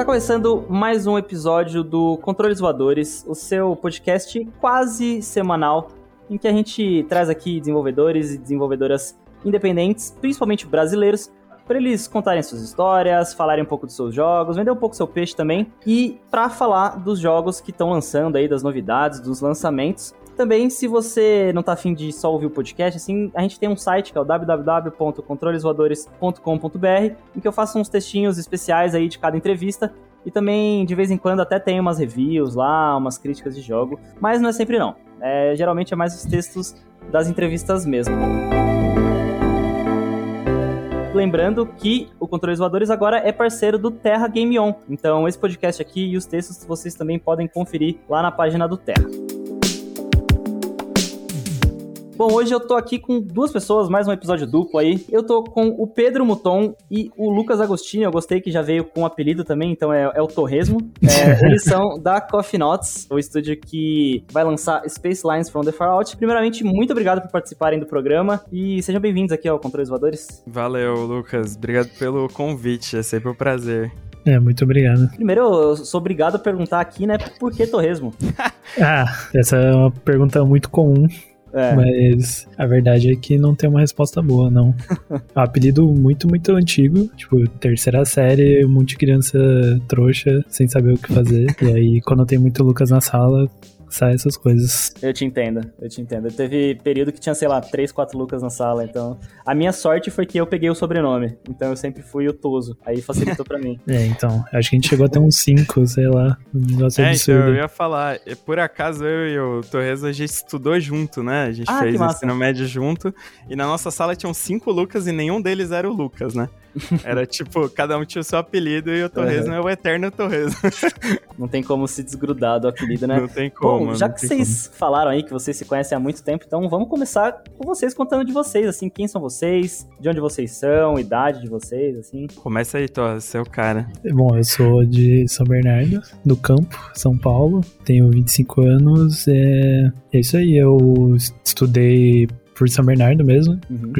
Tá começando mais um episódio do Controles Voadores, o seu podcast quase semanal, em que a gente traz aqui desenvolvedores e desenvolvedoras independentes, principalmente brasileiros, para eles contarem suas histórias, falarem um pouco dos seus jogos, vender um pouco seu peixe também, e para falar dos jogos que estão lançando aí, das novidades, dos lançamentos. Também, se você não tá afim de só ouvir o podcast, assim, a gente tem um site que é o www.controlesvoadores.com.br, em que eu faço uns textinhos especiais aí de cada entrevista. E também, de vez em quando, até tem umas reviews lá, umas críticas de jogo. Mas não é sempre não. É, geralmente é mais os textos das entrevistas mesmo. Lembrando que o Controles Voadores agora é parceiro do Terra Game On. Então, esse podcast aqui e os textos vocês também podem conferir lá na página do Terra. Bom, hoje eu tô aqui com duas pessoas, mais um episódio duplo aí. Eu tô com o Pedro Muton e o Lucas Agostinho. Eu gostei que já veio com um apelido também, então é, é o Torresmo. É, eles são da Coffee Notes, o estúdio que vai lançar Space Lines from the Far Out. Primeiramente, muito obrigado por participarem do programa e sejam bem-vindos aqui ao Controles Voadores. Valeu, Lucas. Obrigado pelo convite, é sempre um prazer. É, muito obrigado. Primeiro, eu sou obrigado a perguntar aqui, né, por que Torresmo? ah, essa é uma pergunta muito comum. É. Mas a verdade é que não tem uma resposta boa, não. é um apelido muito, muito antigo. Tipo, terceira série, um monte de criança trouxa, sem saber o que fazer. e aí, quando tem muito Lucas na sala, sai essas coisas. Eu te entendo, eu te entendo. Teve período que tinha, sei lá, três, quatro Lucas na sala, então. A minha sorte foi que eu peguei o sobrenome, então eu sempre fui o Toso. Aí facilitou pra mim. É, então. Acho que a gente chegou até uns cinco, sei lá. Um negócio é, absurdo. Então, eu ia falar, por acaso eu e o Torres a gente estudou junto, né? A gente ah, fez ensino médio junto. E na nossa sala tinham cinco Lucas e nenhum deles era o Lucas, né? Era tipo, cada um tinha o seu apelido e o Torresmo uhum. é o eterno Torresmo. Não tem como se desgrudar do apelido, né? Não tem como. Bom, já que vocês como. falaram aí que vocês se conhecem há muito tempo, então vamos começar com vocês contando de vocês, assim, quem são vocês, de onde vocês são, idade de vocês, assim. Começa aí, Torres, seu cara. Bom, eu sou de São Bernardo, do Campo, São Paulo, tenho 25 anos, é, é isso aí, eu estudei por São Bernardo mesmo, uhum.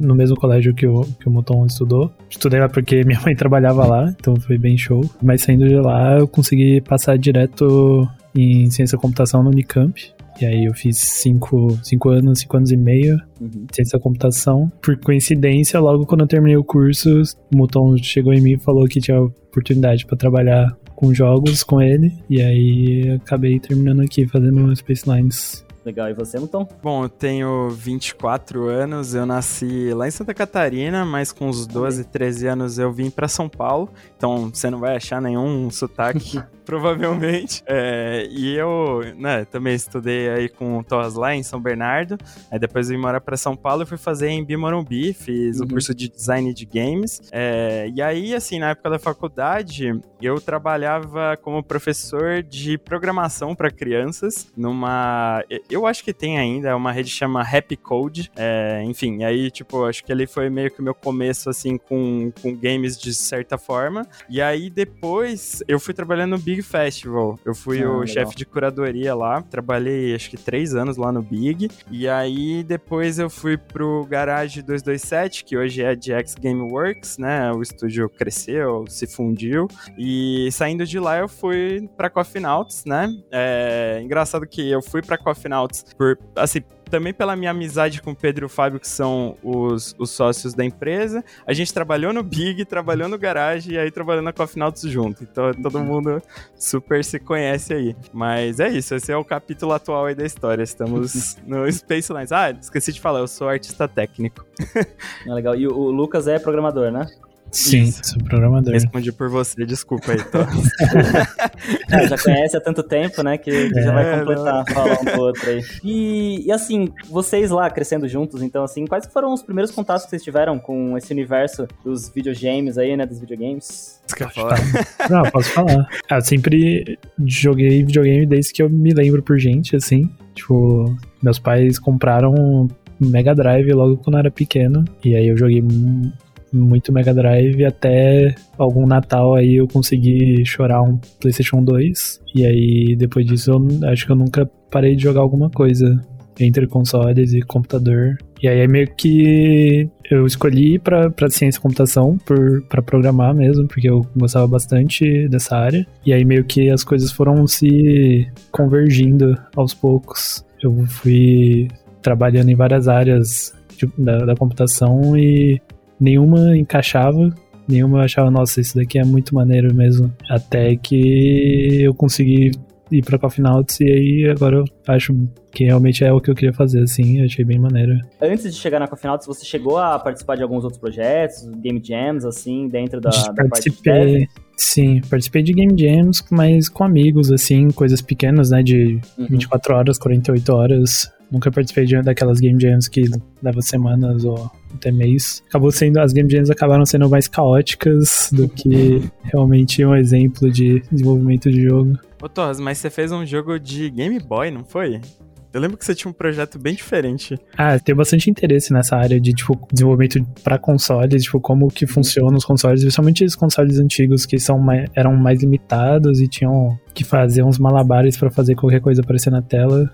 no mesmo colégio que o, que o Moton estudou. Estudei lá porque minha mãe trabalhava lá, então foi bem show. Mas saindo de lá, eu consegui passar direto em ciência da computação no Unicamp. E aí eu fiz cinco, cinco anos, cinco anos e meio uhum. ciência da computação. Por coincidência, logo quando eu terminei o curso, o Moton chegou em mim e falou que tinha oportunidade para trabalhar com jogos com ele. E aí acabei terminando aqui fazendo Space Lines Legal, e você, Muton? Bom, eu tenho 24 anos, eu nasci lá em Santa Catarina, mas com uns 12, 13 anos eu vim para São Paulo, então você não vai achar nenhum sotaque provavelmente. É, e eu, né, também estudei aí com o lá em São Bernardo. Aí depois vim morar para São Paulo e fui fazer em Bimorumbi, fiz o uhum. um curso de design de games. É, e aí, assim, na época da faculdade, eu trabalhava como professor de programação para crianças numa. Eu acho que tem ainda, é uma rede que chama Happy Code. É, enfim, aí, tipo, acho que ali foi meio que o meu começo, assim, com, com games de certa forma. E aí depois eu fui trabalhando no Big Big Festival. Eu fui ah, o chefe de curadoria lá, trabalhei acho que três anos lá no Big. E aí depois eu fui pro Garage 227, que hoje é de X Gameworks, né? O estúdio cresceu, se fundiu. E saindo de lá eu fui pra Coffee Nauts, né? É engraçado que eu fui pra Coffee Nauts por, assim, também pela minha amizade com o Pedro e o Fábio, que são os, os sócios da empresa. A gente trabalhou no Big, trabalhou no Garage e aí trabalhando na Coffee Nauts junto. Então todo uhum. mundo super se conhece aí. Mas é isso, esse é o capítulo atual aí da história. Estamos no Space Lines. Ah, esqueci de falar, eu sou artista técnico. Ah, legal. E o Lucas é programador, né? Sim, Isso. sou programador. Respondi por você, desculpa aí, tô. é, já conhece há tanto tempo, né, que, que é, já vai é, completar, não. falar um do outro aí. E, e, assim, vocês lá crescendo juntos, então assim, quais foram os primeiros contatos que vocês tiveram com esse universo dos videogames aí, né, dos videogames? Você quer falar? Não, posso falar. Ah, eu sempre joguei videogame desde que eu me lembro por gente, assim. Tipo, meus pais compraram um Mega Drive logo quando eu era pequeno. E aí eu joguei muito Mega Drive até algum Natal aí eu consegui chorar um PlayStation 2. E aí depois disso eu acho que eu nunca parei de jogar alguma coisa. entre consoles e computador. E aí é meio que eu escolhi para ciência e computação para programar mesmo, porque eu gostava bastante dessa área. E aí meio que as coisas foram se convergindo aos poucos. Eu fui trabalhando em várias áreas da, da computação e nenhuma encaixava nenhuma eu achava, nossa, isso daqui é muito maneiro mesmo. Até que eu consegui ir pra Coffee Nauts e aí agora eu acho que realmente é o que eu queria fazer, assim, eu achei bem maneiro. Antes de chegar na Coffee Nauts, você chegou a participar de alguns outros projetos, Game Jams, assim, dentro da, da participei, Sim, participei de Game Jams, mas com amigos, assim, coisas pequenas, né, de uhum. 24 horas, 48 horas. Nunca participei de daquelas Game Jams que leva semanas ou até mês. Acabou sendo, as Game Jams acabaram sendo mais caóticas do que realmente um exemplo de desenvolvimento de jogo. Ô Torres, mas você fez um jogo de Game Boy, não foi? Eu lembro que você tinha um projeto bem diferente. Ah, tenho bastante interesse nessa área de, tipo, desenvolvimento para consoles, tipo, como que funcionam os consoles, principalmente os consoles antigos que são mais, eram mais limitados e tinham que fazer uns malabares para fazer qualquer coisa aparecer na tela.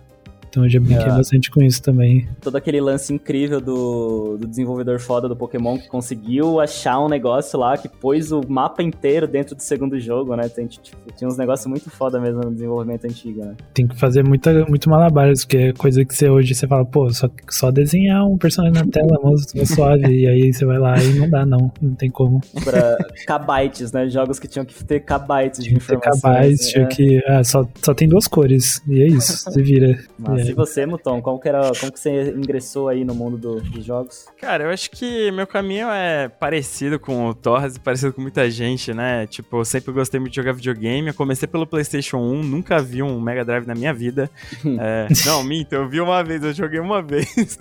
Então eu já brinquei é. bastante com isso também. Todo aquele lance incrível do, do desenvolvedor foda do Pokémon que conseguiu achar um negócio lá que pôs o mapa inteiro dentro do segundo jogo, né? Tem, tipo, tinha uns negócios muito foda mesmo no desenvolvimento antigo, né? Tem que fazer muita, muito malabares, porque é coisa que você hoje você fala, pô, só, só desenhar um personagem na tela, moço, suave, e aí você vai lá e não dá, não. Não tem como. Pra kbytes, né? Jogos que tinham que ter kbytes de informação. Kbytes, tinha é. que. Ah, só, só tem duas cores. E é isso, se vira. Mas e você, Muton, como que, era, como que você ingressou aí no mundo do, dos jogos? Cara, eu acho que meu caminho é parecido com o Torres, parecido com muita gente, né? Tipo, eu sempre gostei muito de jogar videogame. Eu comecei pelo PlayStation 1, nunca vi um Mega Drive na minha vida. é, não, minto, eu vi uma vez, eu joguei uma vez.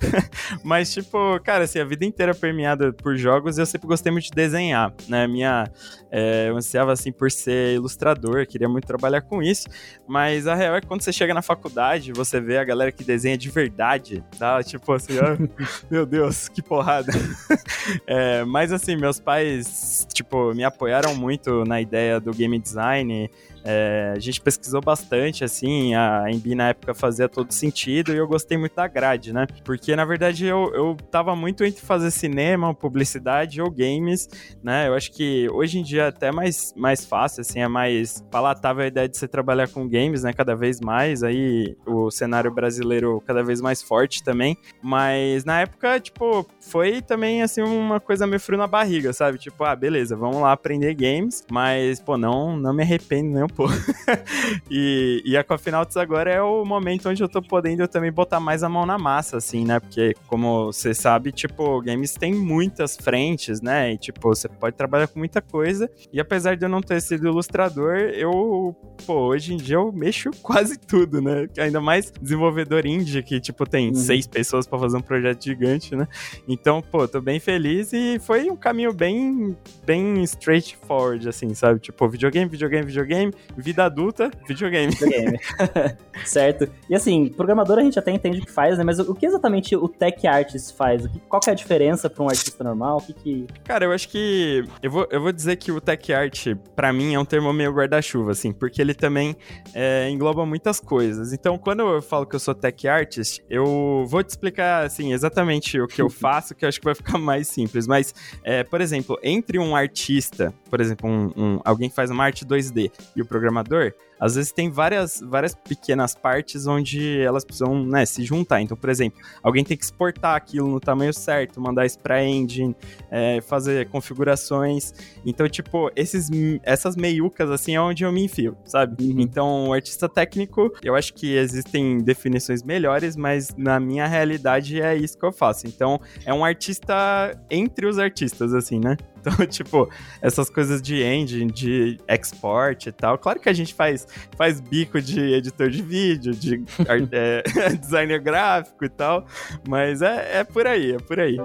Mas, tipo, cara, assim, a vida inteira permeada por jogos, eu sempre gostei muito de desenhar, né? Minha. É, eu ansiava, assim, por ser ilustrador, queria muito trabalhar com isso. Mas a real é que quando você chega na faculdade, você vê a galera que desenha de verdade, tá? Tipo assim, ó, meu Deus, que porrada. é, mas assim, meus pais, tipo, me apoiaram muito na ideia do game design. É, a gente pesquisou bastante, assim, a Embi na época fazia todo sentido e eu gostei muito da grade, né? Porque, na verdade, eu, eu tava muito entre fazer cinema, publicidade ou games, né? Eu acho que hoje em dia é até mais, mais fácil, assim, é mais palatável a ideia de você trabalhar com games, né? Cada vez mais, aí o cenário brasileiro cada vez mais forte também, mas na época, tipo, foi também, assim, uma coisa meio frio na barriga, sabe? Tipo, ah, beleza, vamos lá aprender games, mas, pô, não, não me arrependo nem um e, e a Coffee Nauts agora é o momento onde eu tô podendo também botar mais a mão na massa, assim, né? Porque, como você sabe, tipo, games tem muitas frentes, né? E, tipo, você pode trabalhar com muita coisa. E apesar de eu não ter sido ilustrador, eu, pô, hoje em dia eu mexo quase tudo, né? Ainda mais desenvolvedor indie, que, tipo, tem uhum. seis pessoas para fazer um projeto gigante, né? Então, pô, tô bem feliz e foi um caminho bem, bem straightforward, assim, sabe? Tipo, videogame, videogame, videogame, vida adulta, videogame. Videogame. certo. E assim, programador a gente até entende o que faz, né? Mas o que exatamente o tech artist faz? Qual que é a diferença para um artista normal? O que que... Cara, eu acho que... Eu vou, eu vou dizer que o tech art, para mim, é um termo meio guarda-chuva, assim, porque ele também é, engloba muitas coisas. Então, quando eu falo que eu sou tech artist, eu vou te explicar, assim, exatamente o que eu faço, que eu acho que vai ficar mais simples. Mas, é, por exemplo, entre um artista, por exemplo, um, um, alguém que faz uma arte 2D e o programador, às vezes tem várias, várias pequenas partes onde elas precisam né, se juntar. Então, por exemplo, alguém tem que exportar aquilo no tamanho certo, mandar isso pra engine, é, fazer configurações. Então, tipo, esses, essas meiucas, assim, é onde eu me enfio, sabe? Uhum. Então, o artista técnico, eu acho que existem definições melhores, mas na minha realidade é isso que eu faço. Então, é um artista entre os artistas, assim, né? Então, tipo, essas coisas de engine, de export e tal. Claro que a gente faz, faz bico de editor de vídeo, de é, designer gráfico e tal, mas é, é por aí, é por aí.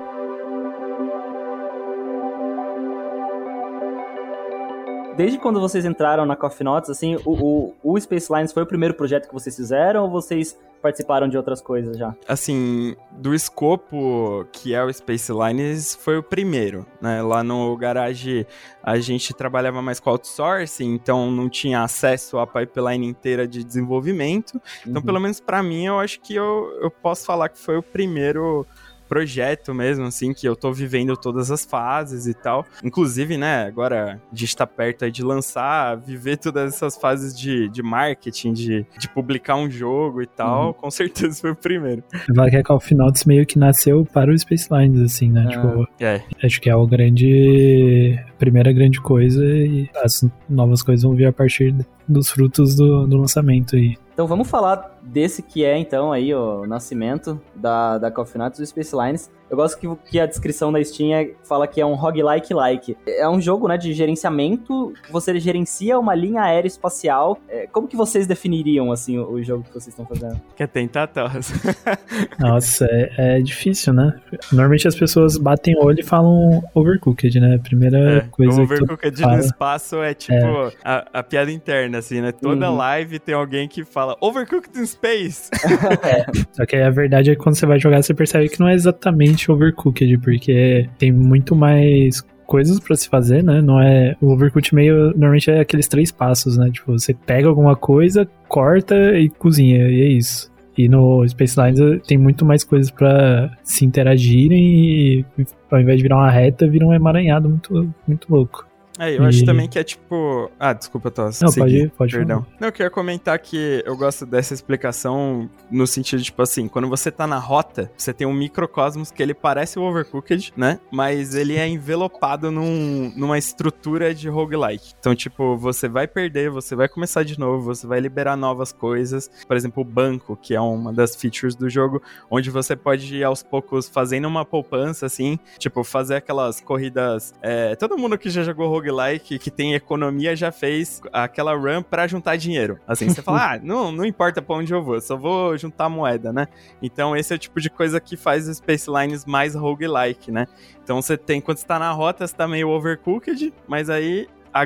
Desde quando vocês entraram na Coffee Notes, assim, o, o, o Space Lines foi o primeiro projeto que vocês fizeram ou vocês participaram de outras coisas já? Assim, do escopo que é o Space Lines foi o primeiro, né? Lá no garage a gente trabalhava mais com outsourcing, então não tinha acesso à pipeline inteira de desenvolvimento. Então, uhum. pelo menos para mim, eu acho que eu, eu posso falar que foi o primeiro projeto mesmo, assim, que eu tô vivendo todas as fases e tal. Inclusive, né, agora a gente tá perto aí de lançar, viver todas essas fases de, de marketing, de, de publicar um jogo e tal, uhum. com certeza foi o primeiro. Vai que a Call of Duty meio que nasceu para o Space Lines, assim, né? Ah, tipo, é. acho que é o grande. primeira grande coisa e as novas coisas vão vir a partir dos frutos do, do lançamento aí. Então vamos falar desse que é, então, aí o nascimento da, da Coffee Nuts do Space Lines. Eu gosto que, que a descrição da Steam é, fala que é um roguelike-like. É um jogo, né, de gerenciamento, você gerencia uma linha aeroespacial. É, como que vocês definiriam, assim, o, o, jogo que vocês estão fazendo? Quer tentar, Thales? Nossa, é, é, difícil, né? Normalmente as pessoas batem o olho e falam overcooked, né? Primeira é, coisa overcooked que no espaço é, tipo, é. a, a, piada interna, assim, né? Toda uhum. live tem alguém que fala overcooked space. é. Só que a verdade é que quando você vai jogar, você percebe que não é exatamente overcooked, porque tem muito mais coisas para se fazer, né? Não é o overcooked meio normalmente é aqueles três passos, né? Tipo, você pega alguma coisa, corta e cozinha e é isso. E no Space Lines tem muito mais coisas para se interagirem e ao invés de virar uma reta, vira um emaranhado muito muito louco. É, eu e... acho também que é tipo. Ah, desculpa, Toss. Não, pode, ir, pode Perdão. Falar. Não, eu queria comentar que eu gosto dessa explicação no sentido, tipo assim, quando você tá na rota, você tem um microcosmos que ele parece o Overcooked, né? Mas ele é envelopado num, numa estrutura de roguelike. Então, tipo, você vai perder, você vai começar de novo, você vai liberar novas coisas. Por exemplo, o banco, que é uma das features do jogo, onde você pode ir aos poucos fazendo uma poupança, assim, tipo, fazer aquelas corridas. É, todo mundo que já jogou roguelike que tem economia já fez aquela run para juntar dinheiro. Assim, você fala, ah, não, não importa pra onde eu vou, só vou juntar moeda, né? Então esse é o tipo de coisa que faz o Space Lines mais roguelike, né? Então você tem, quando você tá na rota, você tá meio overcooked, mas aí a,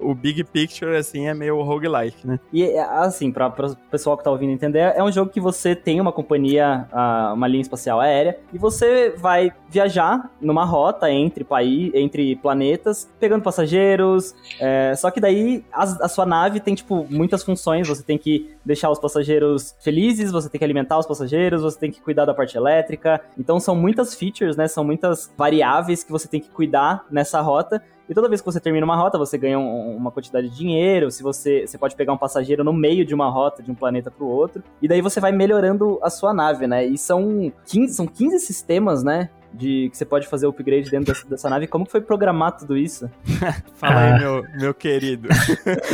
o big picture, assim, é meio roguelike, né? E, assim, para o pessoal que tá ouvindo entender, é um jogo que você tem uma companhia, uma linha espacial aérea, e você vai viajar numa rota entre país, entre planetas, pegando passageiros, é, só que daí a, a sua nave tem, tipo, muitas funções, você tem que deixar os passageiros felizes, você tem que alimentar os passageiros, você tem que cuidar da parte elétrica, então são muitas features, né, são muitas variáveis que você tem que cuidar nessa rota, e toda vez que você termina uma rota, você ganha um, uma quantidade de dinheiro. Se você, você pode pegar um passageiro no meio de uma rota, de um planeta para o outro. E daí você vai melhorando a sua nave, né? E são 15, são 15 sistemas, né? De que você pode fazer o upgrade dentro dessa, dessa nave. Como que foi programar tudo isso? Fala aí, ah. meu, meu querido.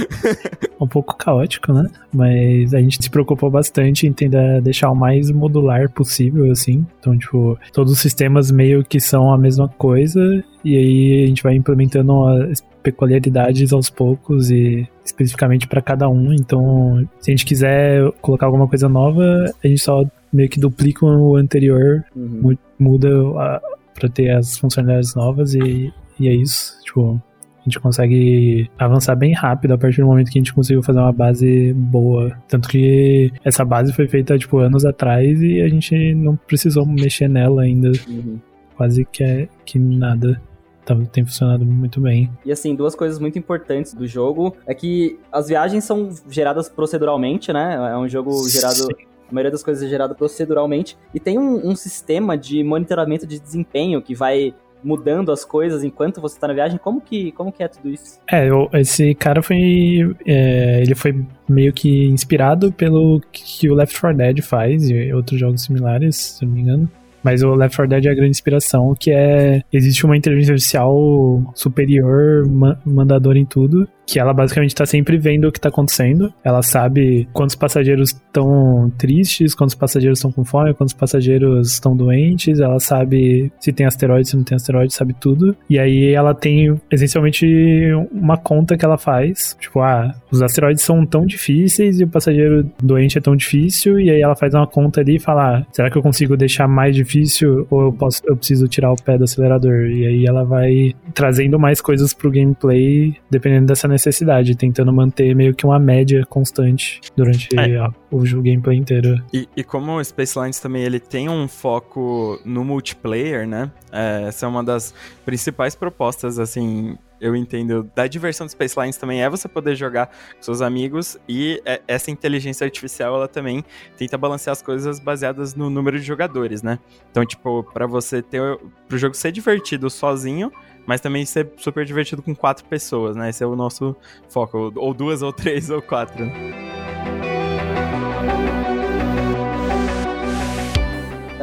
um pouco caótico, né? Mas a gente se preocupou bastante em tentar deixar o mais modular possível, assim. Então, tipo, todos os sistemas meio que são a mesma coisa e aí a gente vai implementando as peculiaridades aos poucos e especificamente para cada um. Então, se a gente quiser colocar alguma coisa nova, a gente só meio que duplica o anterior, uhum. muda para ter as funcionalidades novas e, e é isso. Tipo, a gente consegue avançar bem rápido a partir do momento que a gente conseguiu fazer uma base boa. Tanto que essa base foi feita, tipo, anos atrás e a gente não precisou mexer nela ainda. Uhum. Quase que, é, que nada. Tá, tem funcionado muito bem. E assim, duas coisas muito importantes do jogo é que as viagens são geradas proceduralmente, né? É um jogo gerado Sim. A maioria das coisas é gerada proceduralmente. E tem um, um sistema de monitoramento de desempenho que vai mudando as coisas enquanto você está na viagem? Como que, como que é tudo isso? É, eu, esse cara foi. É, ele foi meio que inspirado pelo que o Left 4 Dead faz e outros jogos similares, se não me engano. Mas o Left 4 Dead é a grande inspiração, que é... Existe uma inteligência artificial superior, ma mandadora em tudo, que ela basicamente tá sempre vendo o que tá acontecendo. Ela sabe quantos passageiros estão tristes, quantos passageiros estão com fome, quantos passageiros estão doentes. Ela sabe se tem asteroide, se não tem asteroide, sabe tudo. E aí ela tem essencialmente uma conta que ela faz. Tipo, ah, os asteroides são tão difíceis e o passageiro doente é tão difícil. E aí ela faz uma conta ali e fala: ah, será que eu consigo deixar mais difícil ou eu, posso, eu preciso tirar o pé do acelerador? E aí ela vai trazendo mais coisas pro gameplay dependendo dessa necessidade necessidade, tentando manter meio que uma média constante durante é. a, o gameplay inteiro. E, e, como o Space Lines também ele tem um foco no multiplayer, né? É, essa é uma das principais propostas, assim, eu entendo da diversão do Space Lines também é você poder jogar com seus amigos e é, essa inteligência artificial ela também tenta balancear as coisas baseadas no número de jogadores, né? Então, tipo, para você ter pro jogo ser divertido sozinho, mas também ser super divertido com quatro pessoas, né? Esse é o nosso foco, ou duas, ou três, ou quatro.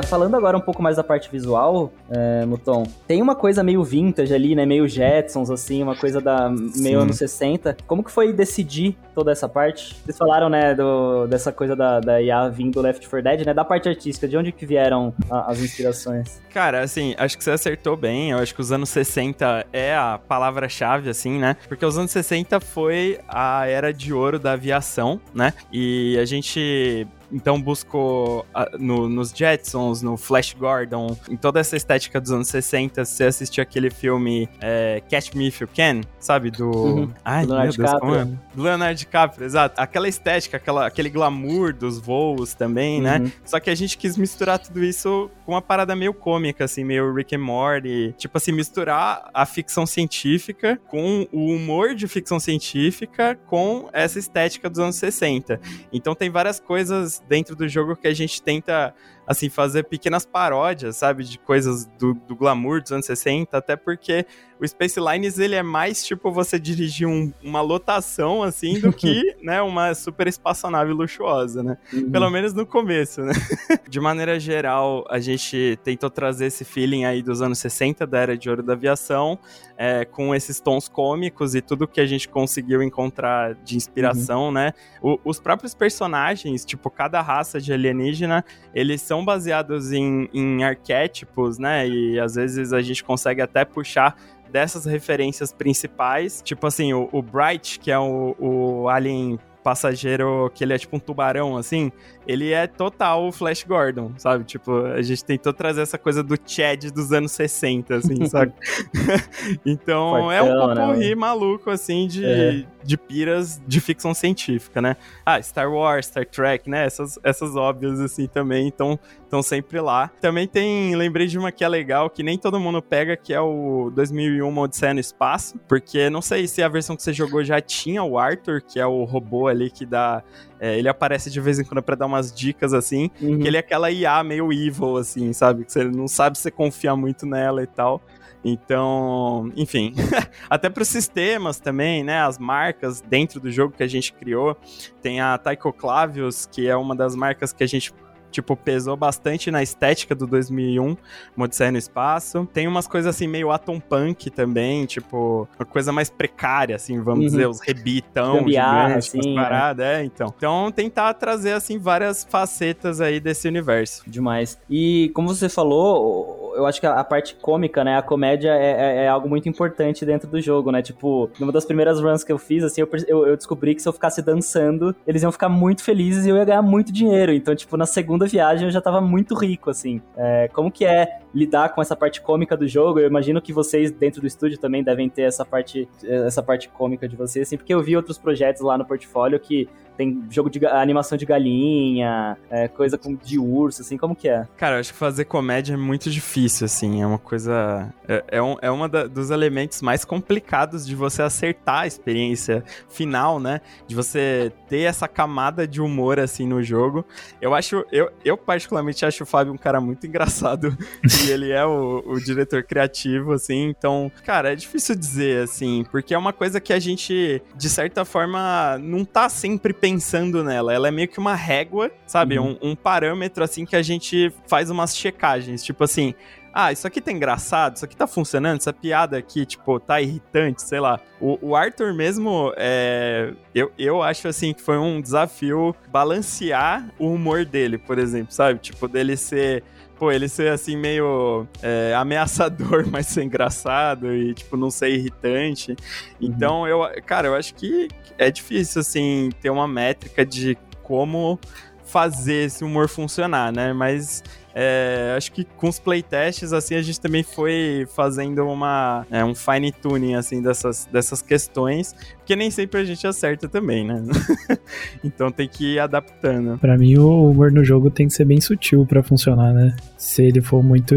Falando agora um pouco mais da parte visual, é, Muton, tem uma coisa meio vintage ali, né? Meio Jetsons, assim, uma coisa da meio Sim. anos 60. Como que foi decidir toda essa parte? Vocês falaram, né, do, dessa coisa da, da IA vindo do Left 4 Dead, né? Da parte artística, de onde que vieram a, as inspirações? Cara, assim, acho que você acertou bem. Eu acho que os anos 60 é a palavra-chave, assim, né? Porque os anos 60 foi a era de ouro da aviação, né? E a gente então buscou no, nos Jetsons, no Flash Gordon, em toda essa estética dos anos 60, você assistiu aquele filme é, Catch Me If You Can, sabe? Do. Uhum. Ai, do Leonardo Deus, DiCaprio. É? Do Leonardo DiCaprio, exato. Aquela estética, aquela, aquele glamour dos voos também, né? uhum. né? Só que a gente quis misturar tudo isso com uma parada meio cômica, assim, meio Rick and Morty. Tipo assim, misturar a ficção científica com o humor de ficção científica com essa estética dos anos 60. Então tem várias coisas dentro do jogo que a gente tenta assim, fazer pequenas paródias, sabe, de coisas do, do glamour dos anos 60, até porque o Space Lines, ele é mais, tipo, você dirigir um, uma lotação, assim, do que, né, uma super espaçonave luxuosa, né? Uhum. Pelo menos no começo, né? de maneira geral, a gente tentou trazer esse feeling aí dos anos 60, da Era de Ouro da Aviação, é, com esses tons cômicos e tudo que a gente conseguiu encontrar de inspiração, uhum. né? O, os próprios personagens, tipo, cada raça de alienígena, eles são baseados em, em arquétipos, né? E às vezes a gente consegue até puxar dessas referências principais. Tipo assim, o, o Bright, que é o, o alien passageiro que ele é tipo um tubarão, assim, ele é total o Flash Gordon, sabe? Tipo, a gente tentou trazer essa coisa do Chad dos anos 60, assim, sabe? então, Fortão, é um popurri né? maluco, assim, de, é. De piras de ficção científica, né? Ah, Star Wars, Star Trek, né? Essas, essas óbvias, assim, também estão sempre lá. Também tem, lembrei de uma que é legal, que nem todo mundo pega, que é o 2001 Odisseia no Espaço, porque não sei se a versão que você jogou já tinha o Arthur, que é o robô ali que dá é, ele aparece de vez em quando para dar umas dicas assim, uhum. que ele é aquela IA meio evil, assim, sabe? Que você não sabe se você confia muito nela e tal. Então, enfim, até para os sistemas também, né? As marcas dentro do jogo que a gente criou. Tem a Taiko Clavius, que é uma das marcas que a gente tipo, pesou bastante na estética do 2001, Odisseia no Espaço. Tem umas coisas assim meio atom punk também, tipo, uma coisa mais precária, assim, vamos uhum. dizer, os rebitão gigantes, assim, paradas, é. é, então. Então, tentar trazer, assim, várias facetas aí desse universo. Demais. E, como você falou, eu acho que a, parte cômica, né, a comédia é, é, é, algo muito importante dentro do jogo, né, tipo, numa das primeiras runs que eu fiz, assim, eu, eu, eu descobri que se eu ficasse dançando, eles iam ficar muito felizes e eu ia ganhar muito dinheiro. Então, tipo, na segunda segunda viagem eu já tava muito rico, assim. É, como que é lidar com essa parte cômica do jogo? Eu imagino que vocês dentro do estúdio também devem ter essa parte, essa parte cômica de vocês, assim, porque eu vi outros projetos lá no portfólio que tem jogo de animação de galinha, é, coisa com, de urso, assim, como que é? Cara, eu acho que fazer comédia é muito difícil, assim, é uma coisa... É, é, um, é uma da, dos elementos mais complicados de você acertar a experiência final, né? De você ter essa camada de humor, assim, no jogo. Eu acho... Eu, eu particularmente acho o Fábio um cara muito engraçado e ele é o, o diretor criativo, assim, então, cara, é difícil dizer, assim, porque é uma coisa que a gente, de certa forma, não tá sempre pensando pensando nela. Ela é meio que uma régua, sabe? Uhum. Um, um, parâmetro, assim, que a gente faz umas checagens. Tipo assim, ah, isso aqui tá engraçado, isso aqui tá funcionando, essa piada aqui, tipo, tá irritante, sei lá. O, o Arthur mesmo, é, eu, eu acho, assim, que foi um desafio balancear o humor dele, por exemplo, sabe? Tipo, dele ser pô, ele ser assim meio é, ameaçador, mas ser engraçado e, tipo, não ser irritante. Uhum. Então, eu, cara, eu acho que é difícil, assim, ter uma métrica de como fazer esse humor funcionar, né? Mas é, acho que com os playtests, assim, a gente também foi fazendo uma, é, um fine tuning, assim, dessas, dessas questões, porque nem sempre a gente acerta também, né? então tem que ir adaptando. Para mim, o humor no jogo tem que ser bem sutil para funcionar, né? Se ele for muito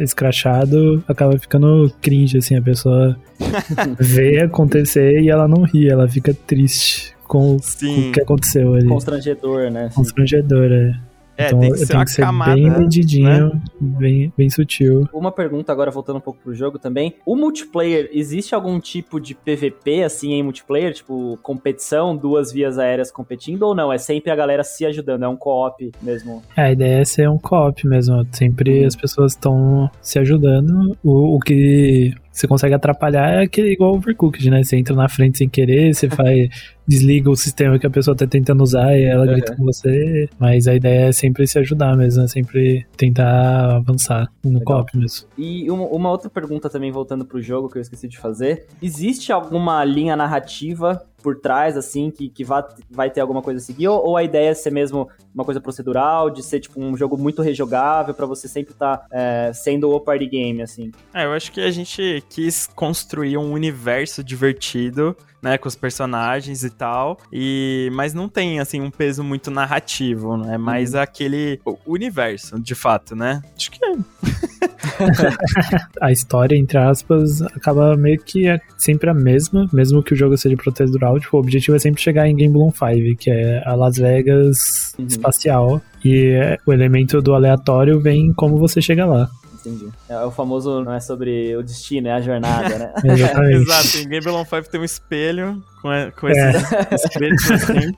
escrachado, acaba ficando cringe, assim, a pessoa vê acontecer e ela não ri, ela fica triste com, com o que aconteceu ali. Constrangedor, né? Constrangedor, é. É, então, tem que ser, tem que ser camada, bem medidinho, né? bem, bem sutil. Uma pergunta agora, voltando um pouco pro jogo também. O multiplayer, existe algum tipo de PVP, assim, em multiplayer? Tipo, competição, duas vias aéreas competindo ou não? É sempre a galera se ajudando, é um co-op mesmo? É, a ideia é ser um co-op mesmo. Sempre hum. as pessoas estão se ajudando. O, o que você consegue atrapalhar é aquele igual overcooked, né? Você entra na frente sem querer, você faz, desliga o sistema que a pessoa tá tentando usar e ela grita uhum. com você. Mas a ideia é sempre se ajudar mesmo, é sempre tentar avançar no co-op mesmo. E uma, uma, outra pergunta também, voltando pro jogo, que eu esqueci de fazer. Existe alguma linha narrativa por trás, assim, que, que vai, vai ter alguma coisa a seguir? Ou, ou, a ideia é ser mesmo uma coisa procedural, de ser, tipo, um jogo muito rejogável, para você sempre estar tá, é, sendo o party game, assim? É, eu acho que a gente quis construir um universo divertido né, com os personagens e tal. E mas não tem assim um peso muito narrativo, né? É mais uhum. aquele universo, de fato, né? Acho que é. a história, entre aspas, acaba meio que é sempre a mesma, mesmo que o jogo seja procedural. Tipo, o objetivo é sempre chegar em Game Bloom 5, que é a Las Vegas uhum. espacial. E o elemento do aleatório vem como você chega lá entendi. É, o famoso não é sobre o destino, é a jornada, né? Exato, em Game Beyond 5 tem um espelho com, com é. esses escritos assim.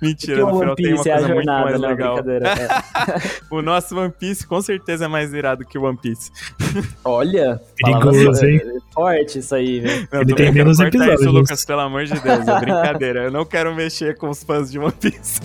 Mentira, no final tem uma é coisa jornada, muito mais não, legal. É. o nosso One Piece com certeza é mais irado que o One Piece. Olha, perigoso, hein? É forte isso aí, velho. Ele tem menos episódios. Isso, Lucas, pelo amor de Deus, é brincadeira. Eu não quero mexer com os fãs de One Piece.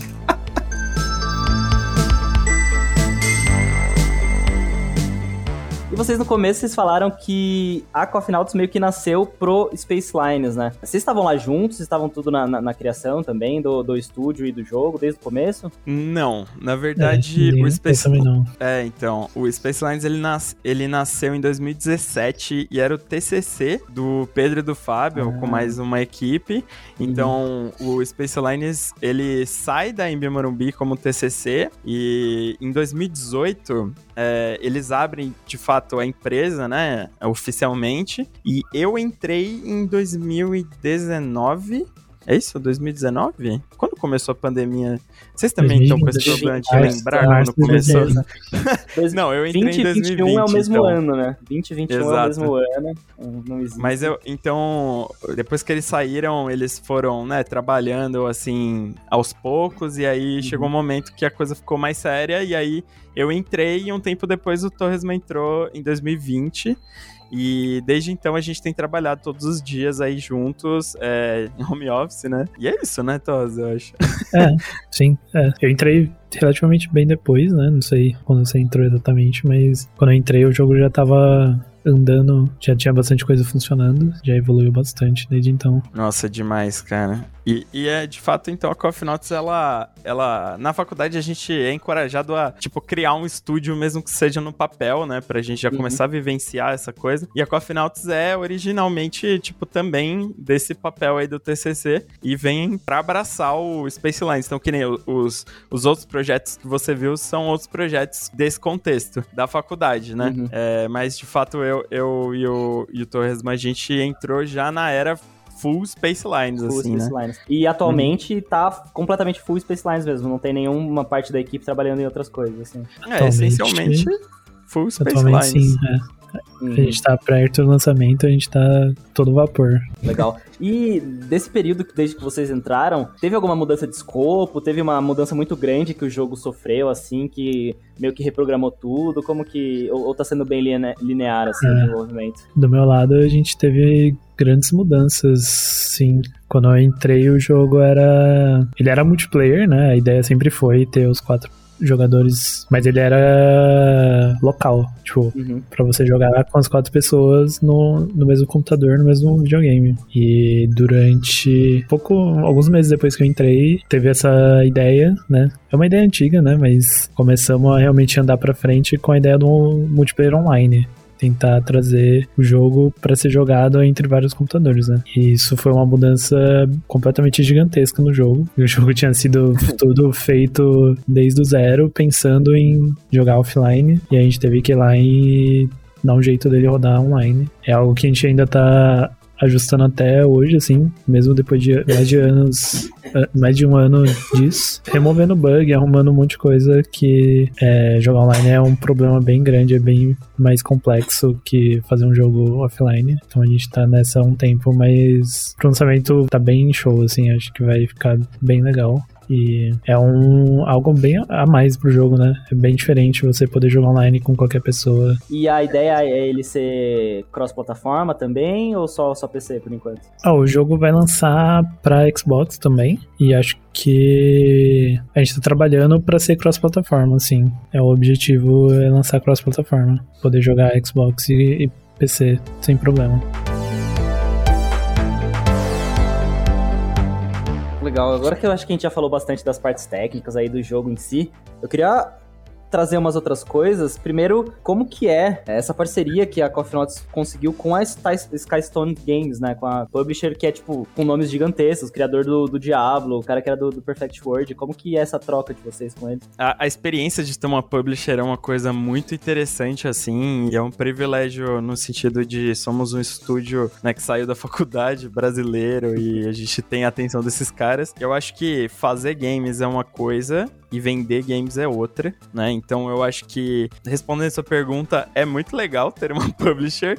E vocês no começo vocês falaram que a Coffee meio que nasceu pro Space Lines, né? Vocês estavam lá juntos, vocês estavam tudo na, na, na, criação também do, do estúdio e do jogo desde o começo? Não, na verdade é, o Space também não. É, então, o Space Lines ele, nas... ele nasceu em 2017 e era o TCC do Pedro e do Fábio ah. com mais uma equipe. Então, uhum. o Space Lines ele sai da Embi Morumbi como TCC e em 2018 é, eles abrem de fato a empresa, né, oficialmente. E eu entrei em 2019. É isso? 2019? Quando começou a pandemia? Vocês também estão com esse problema de lembrar quando começou? não, eu entrei 20, em 2020. 2021 é o mesmo então. ano, né? 2021 Exato. é o mesmo ano. Não existe. Mas eu, então, depois que eles saíram, eles foram, né, trabalhando assim aos poucos. E aí uhum. chegou um momento que a coisa ficou mais séria. E aí eu entrei e um tempo depois o Torresman entrou em 2020. E desde então a gente tem trabalhado todos os dias aí juntos, é, em home office, né? E é isso, né, Tos, eu acho. É, sim. É. Eu entrei relativamente bem depois, né? Não sei quando você entrou exatamente, mas quando eu entrei o jogo já tava andando, já tinha bastante coisa funcionando, já evoluiu bastante desde então. Nossa, demais, cara. E, e, é de fato, então, a Coffee Notes, ela, ela. Na faculdade a gente é encorajado a, tipo, criar um estúdio, mesmo que seja no papel, né? Pra gente já uhum. começar a vivenciar essa coisa. E a Coffee Notes é originalmente, tipo, também desse papel aí do TCC. E vem pra abraçar o Space Lines. Então, que nem os, os outros projetos que você viu são outros projetos desse contexto, da faculdade, né? Uhum. É, mas, de fato, eu, eu e o, e o Torres, a gente entrou já na era full Space Lines, full assim, Space né? Lines. E atualmente uhum. tá completamente full Space Lines mesmo, não tem nenhuma parte da equipe trabalhando em outras coisas, assim. É, atualmente, essencialmente full Space Lines. Sim, é. Uhum. A gente tá perto do lançamento, a gente tá todo vapor. Legal. E desse período, desde que vocês entraram, teve alguma mudança de escopo? Teve uma mudança muito grande que o jogo sofreu, assim, que meio que reprogramou tudo? Como que. Ou, ou tá sendo bem linear, assim, é. o desenvolvimento? Do meu lado, a gente teve grandes mudanças, sim. Quando eu entrei, o jogo era. Ele era multiplayer, né? A ideia sempre foi ter os quatro jogadores, mas ele era local, tipo, uhum. para você jogar com as quatro pessoas no, no mesmo computador, no mesmo videogame. E durante pouco, alguns meses depois que eu entrei, teve essa ideia, né? É uma ideia antiga, né? Mas começamos a realmente andar para frente com a ideia do multiplayer online tentar trazer o jogo para ser jogado entre vários computadores, né? E isso foi uma mudança completamente gigantesca no jogo. O jogo tinha sido todo feito desde o zero, pensando em jogar offline, e a gente teve que ir lá e dar um jeito dele rodar online. É algo que a gente ainda tá ajustando até hoje, assim, mesmo depois de mais de anos, eh, mais de um ano disso, removendo bug, arrumando um monte de coisa que é, jogar online é um problema bem grande, é bem mais complexo que fazer um jogo offline. Então a gente tá nessa há um tempo, mas o lançamento tá bem show, assim, acho que vai ficar bem legal. E é um algo bem a mais pro jogo, né? É bem diferente você poder jogar online com qualquer pessoa. E a ideia é ele ser cross-plataforma também ou só, só PC por enquanto? Ah, o jogo vai lançar pra Xbox também. E acho que a gente tá trabalhando para ser cross-plataforma, assim. É o objetivo é lançar cross-plataforma. Poder jogar Xbox e, e PC sem problema. Legal. Agora que eu acho que a gente já falou bastante das partes técnicas aí do jogo em si, eu queria trazer umas outras coisas. Primeiro, como que é essa parceria que a Coffee Notes conseguiu com a Skystone Games, né? Com a publisher que é, tipo, com nomes gigantescos, criador do, do Diablo, o cara que era do, do, Perfect World. Como que é essa troca de vocês com eles? A, a, experiência de ter uma publisher é uma coisa muito interessante, assim, e é um privilégio no sentido de somos um estúdio, né, que saiu da faculdade brasileiro e a gente tem a atenção desses caras. Eu acho que fazer games é uma coisa e vender games é outra, né? Então eu acho que, respondendo essa pergunta, é muito legal ter uma publisher,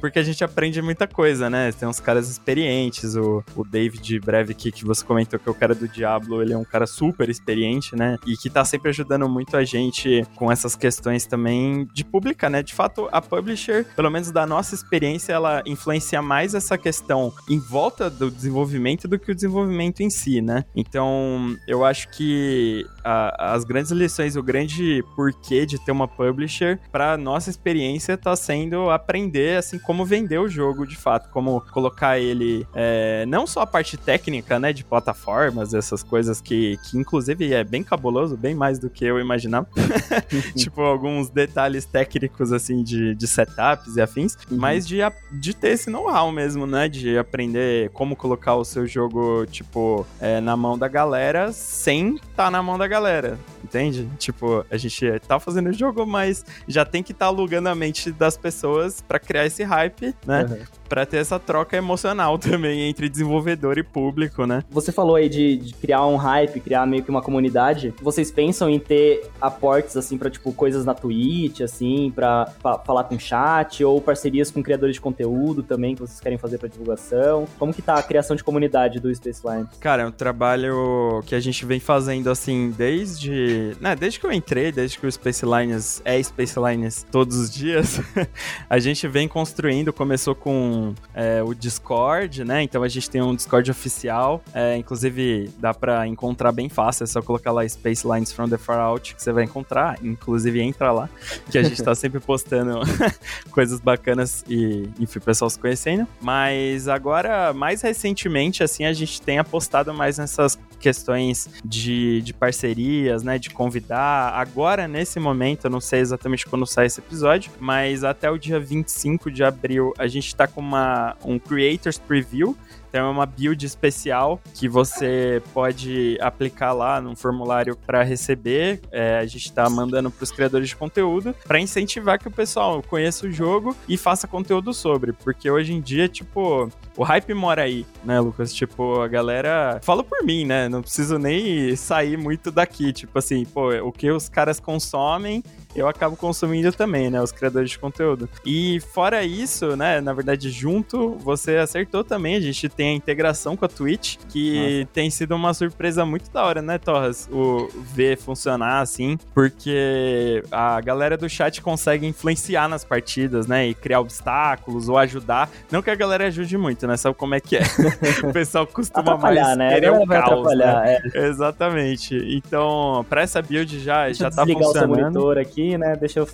porque a gente aprende muita coisa, né? Tem uns caras experientes, o, o David Breve aqui, que você comentou que é o cara do Diablo, ele é um cara super experiente, né? E que tá sempre ajudando muito a gente com essas questões também de pública, né? De fato, a publisher, pelo menos da nossa experiência, ela influencia mais essa questão em volta do desenvolvimento do que o desenvolvimento em si, né? Então, eu acho que a as grandes lições, o grande porquê de ter uma publisher, para nossa experiência, tá sendo aprender, assim, como vender o jogo de fato, como colocar ele, é, não só a parte técnica, né, de plataformas, essas coisas que, que inclusive é bem cabuloso, bem mais do que eu imaginava. tipo, alguns detalhes técnicos, assim, de, de setups e afins, uhum. mas de, de ter esse know-how mesmo, né, de aprender como colocar o seu jogo, tipo, é, na mão da galera sem estar tá na mão da galera entende? Tipo, a gente tá fazendo o jogo, mas já tem que estar tá alugando a mente das pessoas para criar esse hype, né? Uhum para ter essa troca emocional também entre desenvolvedor e público, né? Você falou aí de, de, criar um hype, criar meio que uma comunidade. Vocês pensam em ter aportes assim para tipo coisas na Twitch, assim, para falar com chat ou parcerias com criadores de conteúdo também que vocês querem fazer para divulgação? Como que tá a criação de comunidade do Spaceline? Cara, é um trabalho que a gente vem fazendo assim desde, né, desde que eu entrei, desde que o Space Lines é Space Lines todos os dias. a gente vem construindo, começou com é, o Discord, né? Então a gente tem um Discord oficial. É, inclusive, dá para encontrar bem fácil. É só colocar lá Space Lines from the Far Out que você vai encontrar. Inclusive, entra lá, que a gente tá sempre postando coisas bacanas e, enfim, o pessoal se conhecendo. Mas agora, mais recentemente, assim, a gente tem apostado mais nessas questões de, de parcerias, né? De convidar. Agora, nesse momento, eu não sei exatamente quando sai esse episódio, mas até o dia 25 de abril, a gente tá com uma, um Creators Preview, então é uma build especial que você pode aplicar lá no formulário para receber. É, a gente está mandando para os criadores de conteúdo para incentivar que o pessoal conheça o jogo e faça conteúdo sobre. Porque hoje em dia, tipo, o hype mora aí, né, Lucas? Tipo, a galera. Fala por mim, né? Não preciso nem sair muito daqui. Tipo assim, pô, o que os caras consomem eu acabo consumindo também, né? Os criadores de conteúdo. E fora isso, né? Na verdade, junto, você acertou também. A gente tem a integração com a Twitch, que Nossa. tem sido uma surpresa muito da hora, né, Torras? O ver funcionar assim, porque a galera do chat consegue influenciar nas partidas, né? E criar obstáculos ou ajudar. Não que a galera ajude muito, né? Sabe como é que é? o pessoal costuma mais né? querer o caos, né? É. Exatamente. Então, pra essa build já, Deixa já tá funcionando. O monitor aqui, né? Deixa, eu,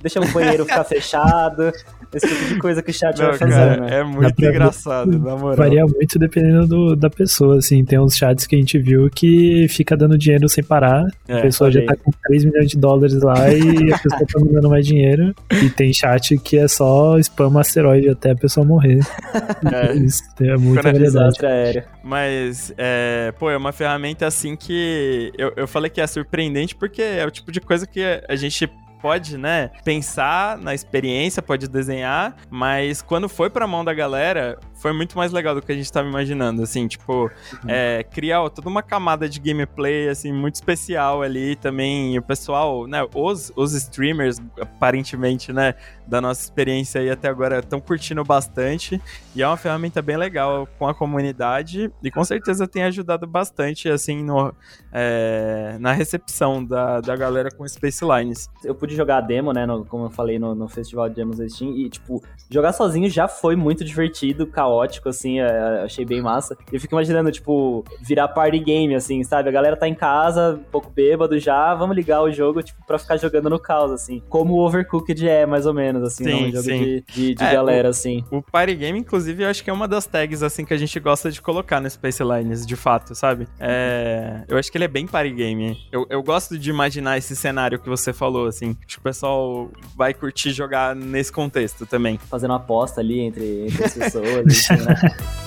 deixa o banheiro ficar fechado. Esse tipo de coisa que o chat Não, vai fazer, cara, né? É muito engraçado, na moral. Varia muito dependendo do, da pessoa, assim. Tem uns chats que a gente viu que fica dando dinheiro sem parar. É, a pessoa já tá com 3 milhões de dólares lá e a pessoa tá mandando mais dinheiro. E tem chat que é só spam asteroide até a pessoa morrer. É, Isso, é muita verdade. Mas, é, pô, é uma ferramenta assim que eu, eu falei que é surpreendente porque é o tipo de coisa que a gente pode, né, pensar na experiência, pode desenhar, mas quando foi pra mão da galera, foi muito mais legal do que a gente tava imaginando, assim, tipo, é, criar toda uma camada de gameplay, assim, muito especial ali também, o pessoal, né, os, os streamers, aparentemente, né, da nossa experiência aí até agora estão curtindo bastante, e é uma ferramenta bem legal com a comunidade, e com certeza tem ajudado bastante, assim, no, é, na recepção da, da galera com Space Lines. Eu pude jogar a demo, né, no, como eu falei no, no Festival de Demos da Steam, e, tipo, jogar sozinho já foi muito divertido, caótico, caótico, assim, é, é, achei bem massa. Eu fico imaginando, tipo, virar party game, assim, sabe? A galera tá em casa, um pouco bêbado já, vamos ligar o jogo, tipo, pra ficar jogando no caos, assim. Como o Overcooked é, mais ou menos, assim, sim, um jogo sim. de, de, de é, galera, o, assim. O party game, inclusive, eu acho que é uma das tags, assim, que a gente gosta de colocar no Space Lines, de fato, sabe? É, eu acho que ele é bem party game. Eu, eu gosto de imaginar esse cenário que você falou, assim. Acho que o pessoal vai curtir jogar nesse contexto também. Fazendo uma aposta ali entre, entre as pessoas. né?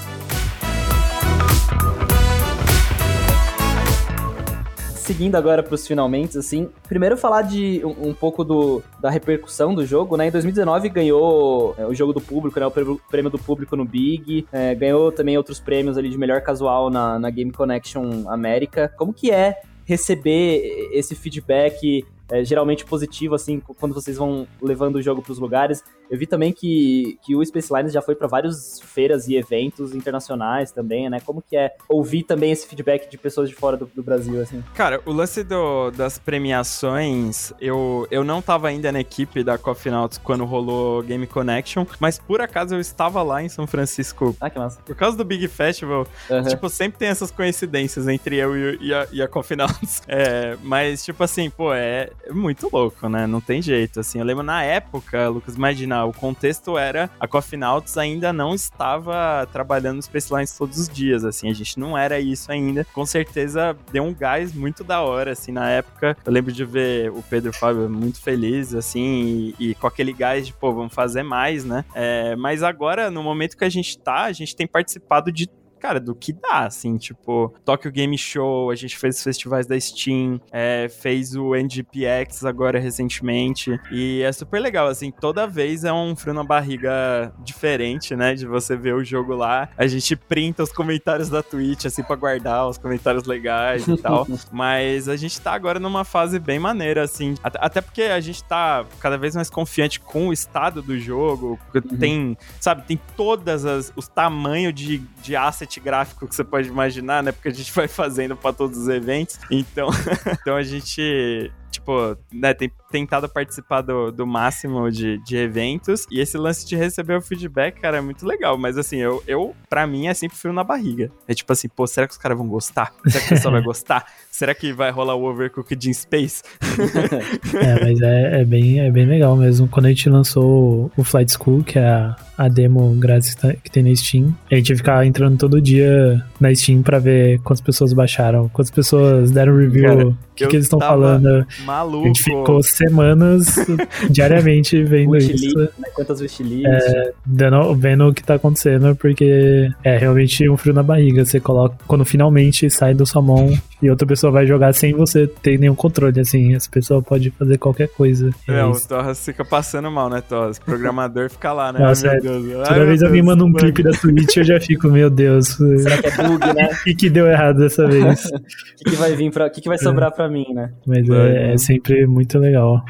Seguindo agora para os finalmente, assim, primeiro falar de um, um, pouco do, da repercussão do jogo, né? Em 2019 ganhou é, o jogo do público, né? O prêmio do público no Big, é, ganhou também outros prêmios ali de melhor casual na, na Game Connection América. Como que é receber esse feedback é, geralmente positivo, assim, quando vocês vão levando o jogo para os lugares. Eu vi também que, que o Space Lines já foi para várias feiras e eventos internacionais também, né? Como que é ouvir também esse feedback de pessoas de fora do, do Brasil, assim? Cara, o lance do, das premiações, eu, eu não tava ainda na equipe da Coffee Nauts quando rolou Game Connection, mas por acaso eu estava lá em São Francisco. Ah, que massa. Por causa do Big Festival, uhum. tipo, sempre tem essas coincidências entre eu e, e a, e a Coffee Nauts. É, mas, tipo assim, pô, é muito louco, né? Não tem jeito, assim. Eu lembro na época, Lucas, imagina, o contexto era a Coffee Nauts ainda não estava trabalhando nos Space Lines todos os dias, assim, a gente não era isso ainda. Com certeza deu um gás muito da hora, assim, na época. Eu lembro de ver o Pedro Fábio muito feliz, assim, e, e com aquele gás de, pô, vamos fazer mais, né? É, mas agora, no momento que a gente tá, a gente tem participado de cara, do que dá, assim, tipo, Tokyo Game Show, a gente fez os festivais da Steam, é, fez o NGPX agora recentemente, e é super legal, assim, toda vez é um frio na barriga diferente, né, de você ver o jogo lá, a gente printa os comentários da Twitch, assim, pra guardar os comentários legais e tal, mas a gente tá agora numa fase bem maneira, assim, até porque a gente tá cada vez mais confiante com o estado do jogo, uhum. tem, sabe, tem todas as, os tamanhos de, de asset gráfico que você pode imaginar, né? Porque a gente vai fazendo para todos os eventos. Então, então a gente tipo, né, tem tentado participar do, do máximo de, de eventos. E esse lance de receber o feedback, cara, é muito legal. Mas assim, eu, eu pra mim, é sempre frio na barriga. É tipo assim, pô, será que os caras vão gostar? Será que o pessoal vai gostar? Será que vai rolar o Overcooked in Space? é, mas é, é, bem, é bem legal mesmo. Quando a gente lançou o Flight School, que é a, a demo grátis que, tá, tem na Steam, a gente ia ficar entrando todo dia na Steam pra ver quantas pessoas baixaram, quantas pessoas deram review, o que, que eles estão falando. Maluco. A gente ficou semanas diariamente vendo isso. Né? Quantas wishlist. É, dando, vendo o que tá acontecendo, porque é realmente um frio na barriga. Você coloca, quando finalmente sai da sua mão e outra pessoa vai jogar sem você ter nenhum controle, assim, essa pessoa pode fazer qualquer coisa. É, é o Torres fica passando mal, né, Torres? O programador fica lá, né? Nossa, Ai, Deus. Toda Ai, vez alguém manda um clipe da Twitch, eu já fico, meu Deus. Será que é bug, né? O que, que deu errado dessa vez? O que, que vai vir pra. O que, que vai sobrar pra pra mim, né? Mas é, é sempre muito legal.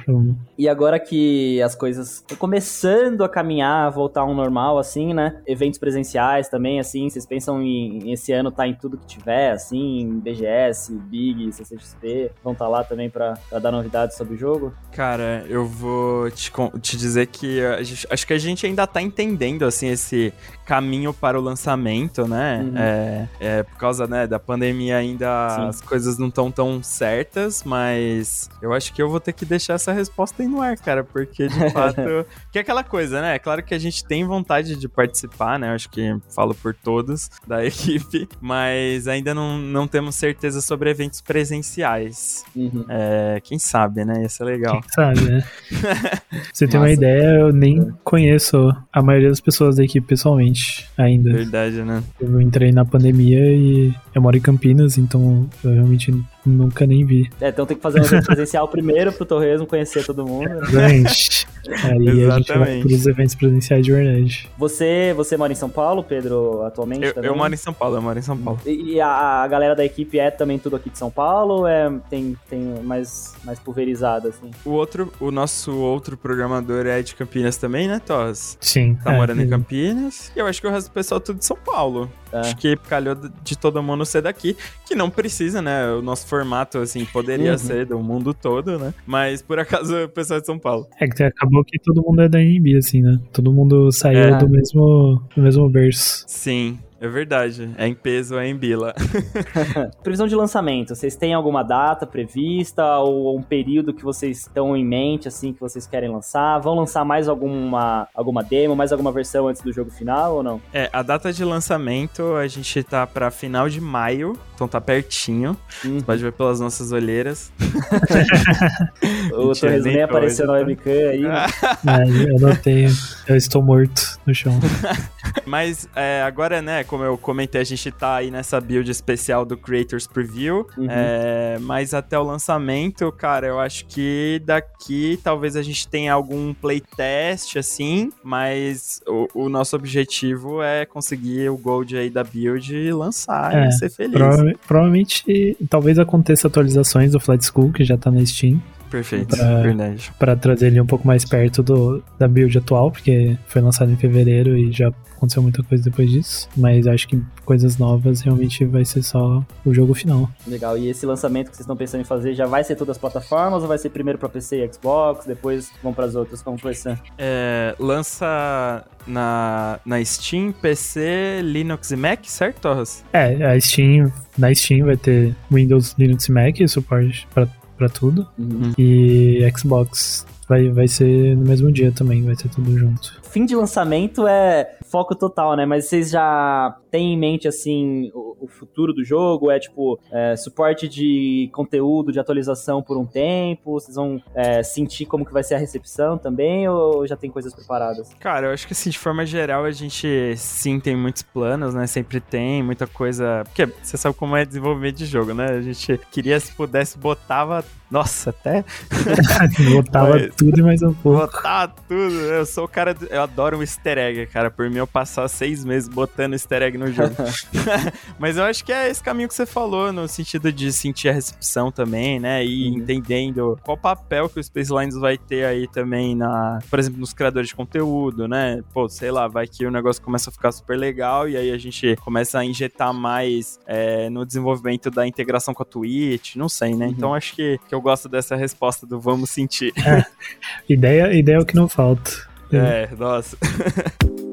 E agora que as coisas estão começando a caminhar, a voltar ao normal, assim, né? Eventos presenciais também, assim, vocês pensam em, esse ano tá em tudo que tiver, assim, BGS, Big, CCXP, vão estar tá lá também pra, pra, dar novidades sobre o jogo? Cara, eu vou te, te dizer que gente, acho que a gente ainda tá entendendo, assim, esse caminho para o lançamento, né? Uhum. É, é, por causa né, da pandemia ainda Sim. as coisas não estão tão certas, mas eu acho que eu vou ter que deixar essa resposta aí no ar, cara, porque de fato. que é aquela coisa, né? É claro que a gente tem vontade de participar, né? Eu acho que falo por todos da equipe, mas ainda não, não temos certeza sobre eventos presenciais. Uhum. É, quem sabe, né? Ia ser legal. Quem sabe, né? Você tem uma ideia, eu nem conheço a maioria das pessoas da equipe pessoalmente ainda. Verdade, né? Eu entrei na pandemia e eu moro em Campinas, então eu realmente nunca nem vi. É, então tem que fazer um evento presencial primeiro pro Torresmo conhecer todo mundo. Exatamente. Aí Exatamente. a gente vai pros eventos presenciais de verdade. Você, você mora em São Paulo, Pedro, atualmente? Eu, eu moro em São Paulo, eu moro em São Paulo. E, e a, a, galera da equipe é também tudo aqui de São Paulo ou é, tem, tem mais, mais pulverizado, assim? O outro, o nosso outro programador é de Campinas também, né, Tos? Sim. Tá é, morando é. em Campinas. E eu acho que o resto do pessoal é tudo de São Paulo. É. Acho que calhou de todo mundo ser daqui, que não precisa, né? O nosso formato, assim, poderia uhum. ser do mundo todo, né? Mas por acaso o pessoal de São Paulo. É que acabou que todo mundo é da NB, assim, né? Todo mundo saiu é. do mesmo do mesmo berço. Sim. É verdade. É em peso, é em bila. Previsão de lançamento. Vocês têm alguma data prevista ou um período que vocês estão em mente, assim, que vocês querem lançar? Vão lançar mais alguma, alguma demo, mais alguma versão antes do jogo final ou não? É, a data de lançamento a gente tá pra final de maio, então tá pertinho. Você pode ver pelas nossas olheiras. o Torres nem apareceu na webcam aí. Né? é, eu não tenho. Eu estou morto no chão. Mas é, agora, né, como eu comentei, a gente tá aí nessa build especial do Creators Preview. Uhum. É, mas até o lançamento, cara, eu acho que daqui talvez a gente tenha algum playtest, assim, mas o, o nosso objetivo é conseguir o Gold aí da build e lançar é, e ser feliz. Prova provavelmente, talvez aconteça atualizações do Flight School, que já tá na Steam. Perfeito, pra, verdade. Pra trazer ele um pouco mais perto do, da build atual, porque foi lançado em fevereiro e já aconteceu muita coisa depois disso. Mas acho que coisas novas realmente vai ser só o jogo final. Legal. E esse lançamento que vocês estão pensando em fazer já vai ser todas as plataformas ou vai ser primeiro pra PC e Xbox, depois vão pras outras? Como vai ser? É, lança na, na Steam, PC, Linux e Mac, certo, Torres? É, a Steam, na Steam vai ter Windows, Linux e Mac, suporte para para tudo. Uhum. E Xbox vai, vai ser no mesmo dia também, vai ser tudo junto. Fim de lançamento é foco total, né? Mas vocês já têm em mente, assim, o, futuro do jogo? É, tipo, é, suporte de conteúdo, de atualização por um tempo? Vocês vão é, sentir como que vai ser a recepção também? Ou já tem coisas preparadas? Cara, eu acho que, assim, de forma geral, a gente sim tem muitos planos, né? Sempre tem muita coisa... Porque você sabe como é desenvolvimento de jogo, né? A gente queria, se pudesse, botava nossa, até. Botava Mas, tudo e mais um pouco. Botava tudo. Eu sou o cara. Do... Eu adoro um easter egg, cara. Por mim, eu passar seis meses botando easter egg no jogo. Mas eu acho que é esse caminho que você falou, no sentido de sentir a recepção também, né? E uhum. entendendo qual papel que o Space Lines vai ter aí também na. Por exemplo, nos criadores de conteúdo, né? Pô, sei lá, vai que o negócio começa a ficar super legal e aí a gente começa a injetar mais é, no desenvolvimento da integração com a Twitch, não sei, né? Uhum. Então acho que, que eu gosto dessa resposta do vamos sentir. É, ideia, ideia é o que não falta. É, nossa.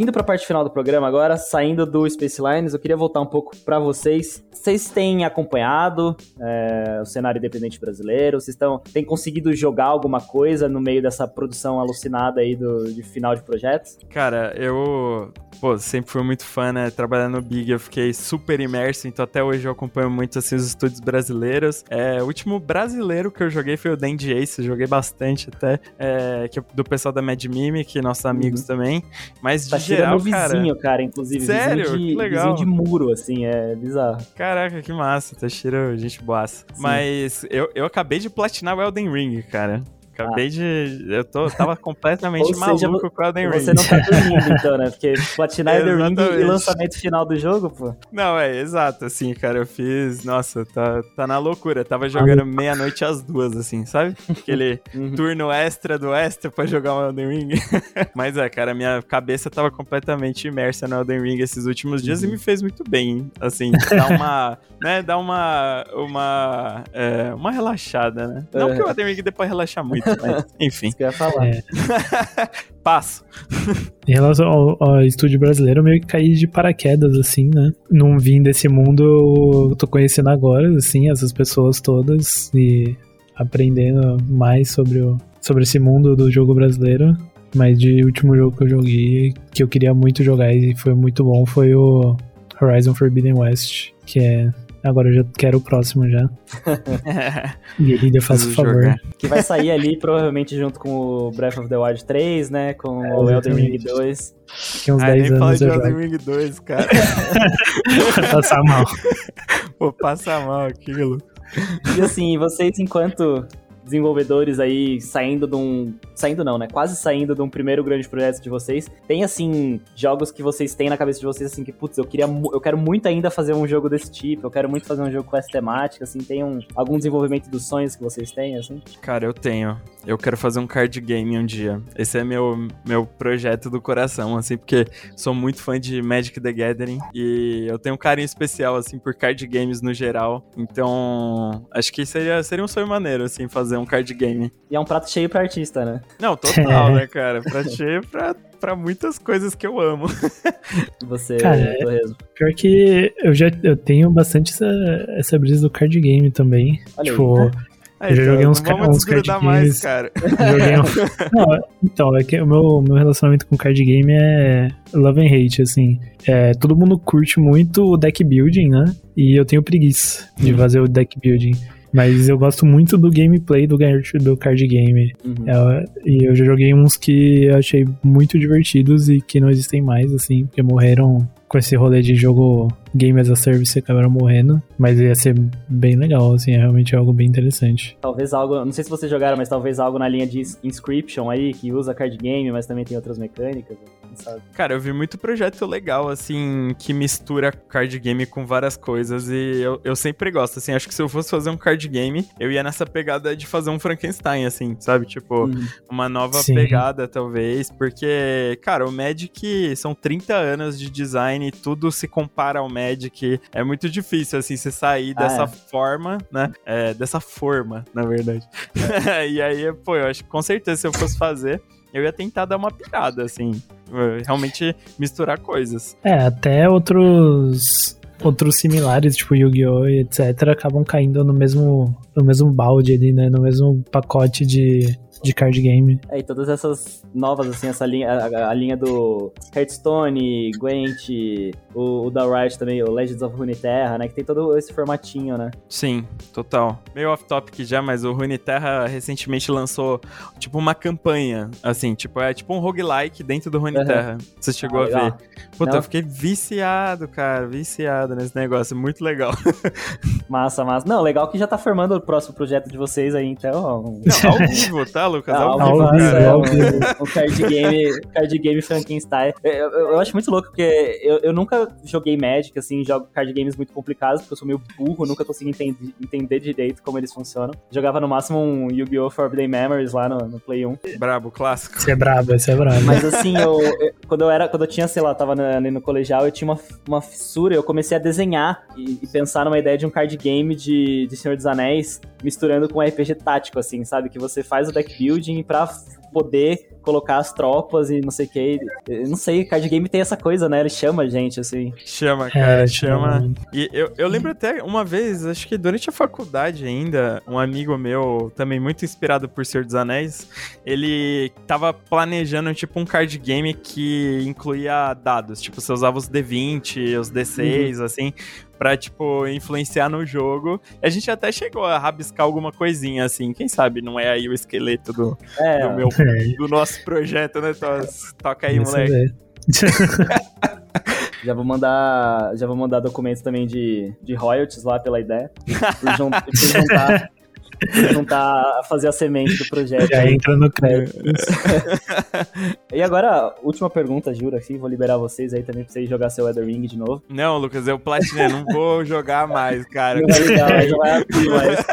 indo para a parte final do programa agora, saindo do Space Lines, eu queria voltar um pouco para vocês. Vocês têm acompanhado é, o cenário independente brasileiro? Vocês estão, têm conseguido jogar alguma coisa no meio dessa produção alucinada aí do, de final de projetos? Cara, eu pô, sempre fui muito fã, né? Trabalhando no Big, eu fiquei super imerso, então até hoje eu acompanho muito assim, os estúdios brasileiros. É, o último brasileiro que eu joguei foi o Dandy Ace, joguei bastante até, é, que do pessoal da Mad Mimic, nossos amigos uhum. também. Mas tá de geral, meu vizinho, cara, cara inclusive. Sério? Vizinho de, que legal. Vizinho de muro, assim, é bizarro. Caraca, que massa, Tashiro, gente boaça. Mas eu, eu acabei de platinar o Elden Ring, cara. Acabei ah. de. Eu tô, tava completamente maluco seja, com o Elden Ring. Você não tá dormindo, então, né? Porque platinar Elden Ring e lançamento final do jogo, pô. Não, é, exato, assim, cara, eu fiz. Nossa, tá, tá na loucura. Tava jogando meia-noite às duas, assim, sabe? Aquele uhum. turno extra do extra pra jogar o Elden Ring. Mas é, cara, minha cabeça tava completamente imersa no Elden Ring esses últimos dias uhum. e me fez muito bem, assim, dar uma, né, dar uma, uma, é, uma relaxada, né? Não uhum. que o Elden Ring depois relaxar muito, mas enfim. Isso que eu ia falar. É. Passo. em relação ao, ao, estúdio brasileiro, eu meio que caí de paraquedas, assim, né? Não vim desse mundo, eu tô conhecendo agora, assim, essas pessoas todas e aprendendo mais sobre, o, sobre esse mundo do jogo brasileiro. Mas de último jogo que eu joguei, que eu queria muito jogar e foi muito bom, foi o Horizon Forbidden West, que é Agora eu já quero o próximo já. Guerrilha, faça o favor. Jogar. Que vai sair ali provavelmente junto com o Breath of the Wild 3, né? Com é, o Elden Ring 2. Que uns ah, 10 nem anos fala de Elden Ring 2, cara. Vou passar mal. Vou passar mal aquilo. E assim, vocês enquanto desenvolvedores aí saindo de um. Saindo não, né? Quase saindo de um primeiro grande projeto de vocês. Tem, assim, jogos que vocês têm na cabeça de vocês, assim, que, putz, eu queria. Eu quero muito ainda fazer um jogo desse tipo, eu quero muito fazer um jogo com essa temática, assim, tem um, algum desenvolvimento dos sonhos que vocês têm, assim? Cara, eu tenho. Eu quero fazer um card game um dia. Esse é meu, meu projeto do coração, assim, porque sou muito fã de Magic the Gathering e eu tenho um carinho especial, assim, por card games no geral. Então, acho que seria, seria um sonho maneiro, assim, fazer um card game. E é um prato cheio pra artista, né? Não, total, né, cara? Prato cheio pra, pra muitas coisas que eu amo. Você, cara, Torresmo? Pior que eu já eu tenho bastante essa, essa brisa do card game também. Olha tipo, aí, né? eu já joguei uns, vamos uns card games. Mais, cara. Um... Não, então, é que o meu, meu relacionamento com card game é love and hate, assim. É, todo mundo curte muito o deck building, né? E eu tenho preguiça de fazer o deck building. Mas eu gosto muito do gameplay do, do card game. Uhum. É, e eu já joguei uns que eu achei muito divertidos e que não existem mais, assim, porque morreram com esse rolê de jogo Game as a Service acabaram morrendo, mas ia ser bem legal, assim, é realmente algo bem interessante. Talvez algo, não sei se vocês jogaram, mas talvez algo na linha de Inscription aí, que usa card game, mas também tem outras mecânicas sabe? Cara, eu vi muito projeto legal, assim, que mistura card game com várias coisas e eu, eu sempre gosto, assim, acho que se eu fosse fazer um card game, eu ia nessa pegada de fazer um Frankenstein, assim, sabe? Tipo, uhum. uma nova Sim. pegada, talvez, porque, cara, o Magic são 30 anos de design e tudo se compara ao Magic. É muito difícil, assim, você sair ah, dessa é. forma, né? É, dessa forma, na verdade. É. e aí, pô, eu acho que com certeza se eu fosse fazer, eu ia tentar dar uma pirada, assim. Realmente misturar coisas. É, até outros. Outros similares, tipo Yu-Gi-Oh! etc., acabam caindo no mesmo, no mesmo balde ali, né? No mesmo pacote de, de card game. É, e todas essas novas, assim, essa linha, a, a linha do Hearthstone, Gwent, o, o da Riot também, o Legends of Runeterra, né? Que tem todo esse formatinho, né? Sim, total. Meio off-topic já, mas o Runeterra recentemente lançou, tipo, uma campanha, assim, tipo, é tipo um roguelike dentro do Runeterra. Uhum. Você chegou ah, a ver. Puta, Não. eu fiquei viciado, cara, viciado nesse negócio, muito legal. massa, massa. Não, legal que já tá formando o próximo projeto de vocês aí, então... Não, ao vivo, tá, Lucas? Ao, ao vivo, é, ao vivo. O card game, card game Frankenstein. Eu, eu, eu, acho muito louco, porque eu, eu nunca joguei Magic, assim, jogo card games muito complicados, porque eu sou meio burro, nunca consegui entender, entender direito como eles funcionam. Jogava no máximo um Yu-Gi-Oh! Forbidden Memories lá no, no, Play 1. Brabo, clássico. Você é brabo, você é brabo. Mas assim, eu, quando eu era, quando eu tinha, sei lá, tava no, no colegial, eu tinha uma, uma fissura, eu comecei a desenhar e, e, pensar numa ideia de um card game de, de Senhor dos Anéis, misturando com um RPG tático, assim, sabe? Que você faz o deck building pra poder colocar as tropas e não sei o que. Não sei, card game tem essa coisa, né? Ele chama a gente, assim. Chama, é, cara, é, chama. E eu, eu lembro até uma vez, acho que durante a faculdade ainda, um amigo meu, também muito inspirado por Senhor dos Anéis, ele tava planejando, tipo, um card game que incluía dados. Tipo, você usava os D20, os D6, uhum. assim, pra, tipo, influenciar no jogo. E a gente até chegou a rabiscar alguma coisinha, assim. Quem sabe não é aí o esqueleto do, é, do meu é. do nosso projeto, né, Tos? Toca aí, Isso moleque. Já vou mandar, já vou mandar documentos também de, de royalties lá pela ideia. Por, jun, por juntar juntar a fazer a semente do projeto. Já entra no crédito. e agora, última pergunta, juro, assim, vou liberar vocês aí também pra vocês jogar seu Elder Ring de novo. Não, Lucas, eu platinei, não vou jogar mais, cara. Não vai ligar, não vai abrir mais.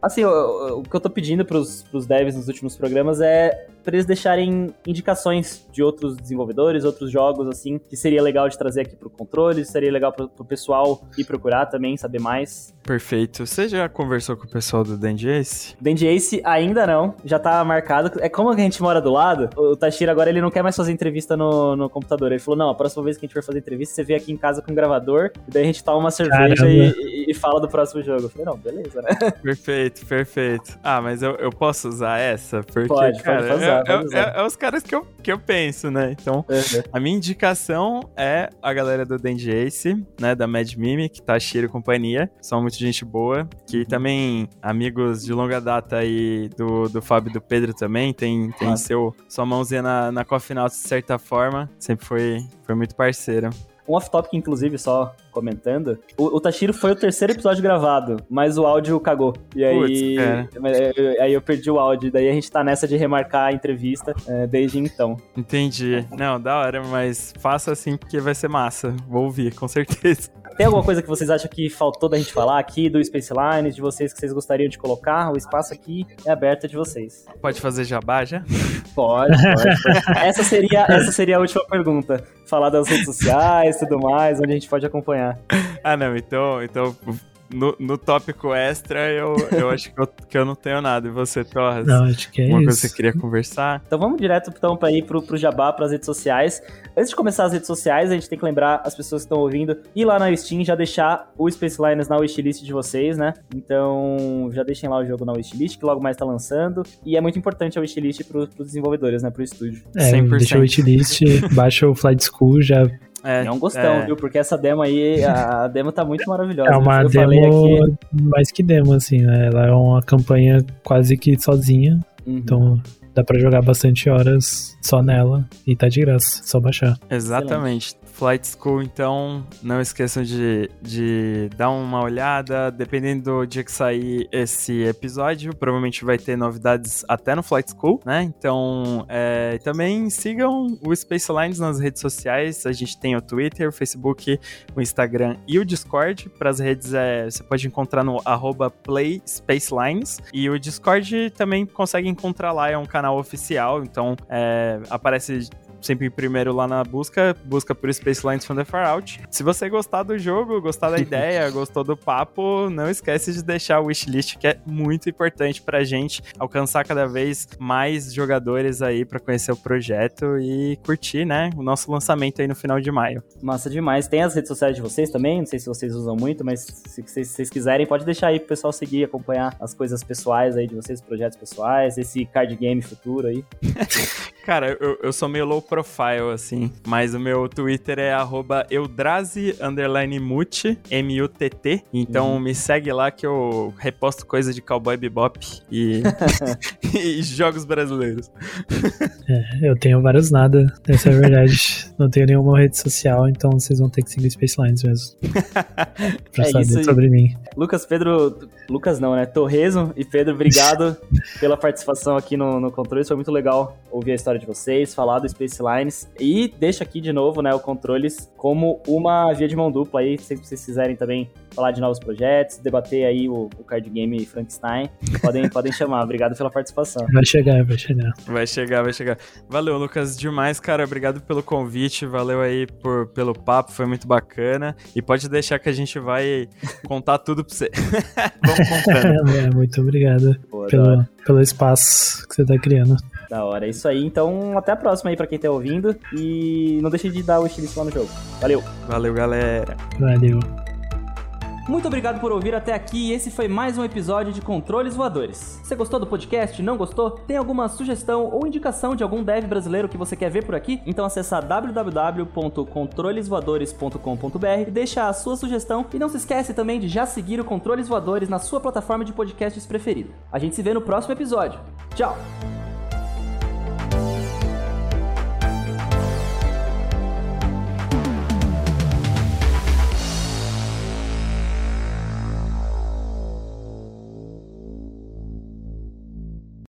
Assim, o, o, que eu tô pedindo pros, pros devs nos últimos programas é pra eles deixarem indicações de outros desenvolvedores, outros jogos, assim, que seria legal de trazer aqui pro controle, seria legal pro, pro pessoal ir procurar também, saber mais. Perfeito. Você já conversou com o pessoal do Dandy Ace? Dandy Ace ainda não, já tá marcado. É como a gente mora do lado, o Tashira agora ele não quer mais fazer entrevista no, no computador. Ele falou: não, a próxima vez que a gente for fazer entrevista, você vem aqui em casa com um gravador, e daí a gente toma uma cerveja e, e, fala do próximo jogo. Eu falei, não, beleza, né? Perfeito, perfeito. Ah, mas eu, eu posso usar essa? Porque, pode, cara, pode usar, é, é, é, é, os caras que eu, que eu penso, né? Então, uhum. a minha indicação é a galera do Dandy Ace, né? Da Mad Mimic, Tashira e companhia. São muito gente boa. Que uhum. também, amigos de longa data aí do, do Fábio e do Pedro também, tem, tem ah. seu, sua mãozinha na, na Coffee de certa forma. Sempre foi, foi muito parceiro. Um off-topic, inclusive, só comentando. O, o Tashiro foi o terceiro episódio gravado, mas o áudio cagou. E aí, Puts, aí eu perdi o áudio. Daí a gente tá nessa de remarcar a entrevista é, desde então. Entendi. Não, da hora, mas faça assim porque vai ser massa. Vou ouvir, com certeza. Tem alguma coisa que vocês acham que faltou da gente falar aqui do Space Lines, de vocês que vocês gostariam de colocar? O espaço aqui é aberto de vocês. Pode fazer jabá já? Pode, pode. essa, seria, essa seria a última pergunta. Falar das redes sociais, tudo mais, onde a gente pode acompanhar. Ah, não, então, então no, no tópico extra, eu, eu acho que eu, que eu não tenho nada. E você, Torres? Não, acho que é Uma isso. coisa que você queria conversar? Então vamos direto então, para ir pro, pro Jabá, pras redes sociais. Antes de começar as redes sociais, a gente tem que lembrar as pessoas que estão ouvindo ir lá na Steam, já deixar o Space Liners na wishlist de vocês, né? Então já deixem lá o jogo na wishlist, que logo mais tá lançando. E é muito importante a wishlist pro, pros desenvolvedores, né? Pro estúdio. É, 100%. deixa o wishlist, baixa o Flight School, já é, é um gostão, é. viu? Porque essa demo aí, a demo tá muito maravilhosa. É uma demo aqui... mais que demo, assim, né? Ela é uma campanha quase que sozinha. Uhum. Então dá para jogar bastante horas só nela e tá de graça, só baixar. Exatamente. Flight School, então não esqueçam de, de dar uma olhada. Dependendo do dia que sair esse episódio, provavelmente vai ter novidades até no Flight School, né? Então é, também sigam o Space Lines nas redes sociais. A gente tem o Twitter, o Facebook, o Instagram e o Discord. Para as redes é, você pode encontrar no PlaySpaceLines. E o Discord também consegue encontrar lá, é um canal oficial, então é, aparece sempre em primeiro lá na busca, busca por Space Lines from the Far Out. Se você gostar do jogo, gostar da ideia, gostou do papo, não esquece de deixar o wishlist, que é muito importante pra gente alcançar cada vez mais jogadores aí para conhecer o projeto e curtir, né, o nosso lançamento aí no final de maio. Massa demais. Tem as redes sociais de vocês também, não sei se vocês usam muito, mas se vocês, se vocês quiserem, pode deixar aí pro pessoal seguir, acompanhar as coisas pessoais aí de vocês, projetos pessoais, esse card game futuro aí. Cara, eu, eu sou meio low profile, assim. Mas o meu Twitter é eudrazi, muti, M-U-T-T. Então uhum. me segue lá que eu reposto coisa de Cowboy Bebop e, e jogos brasileiros. É, eu tenho vários nada, essa é a verdade. Não tenho nenhuma rede social, então vocês vão ter que seguir Space Lines mesmo. pra é saber sobre mim. Lucas, Pedro... Lucas não, né? Torrezo e Pedro, obrigado pela participação aqui no, no Controles. Foi muito legal ouvir a história de vocês, falar do Space Lines. E deixa aqui de novo, né, o Controles como uma via de mão dupla aí, se vocês quiserem também falar de novos projetos, debater aí o, o card game Frankenstein, podem, podem chamar. Obrigado pela participação. Vai chegar, vai chegar. Vai chegar, vai chegar. Valeu, Lucas, demais, cara. Obrigado pelo convite, valeu aí por, pelo papo, foi muito bacana. E pode deixar que a gente vai contar tudo pra você. Vamos contando. É, muito obrigado Pô, pelo, pelo espaço que você tá criando. Da hora, é isso aí. Então, até a próxima aí pra quem tá ouvindo. E não deixe de dar o wishlist lá no jogo. Valeu. Valeu, galera. Valeu. Muito obrigado por ouvir até aqui e esse foi mais um episódio de Controles Voadores. Você gostou do podcast? Não gostou? Tem alguma sugestão ou indicação de algum dev brasileiro que você quer ver por aqui? Então acessa www.controlesvoadores.com.br e deixa a sua sugestão e não se esquece também de já seguir o Controles Voadores na sua plataforma de podcasts preferida. A gente se vê no próximo episódio. Tchau!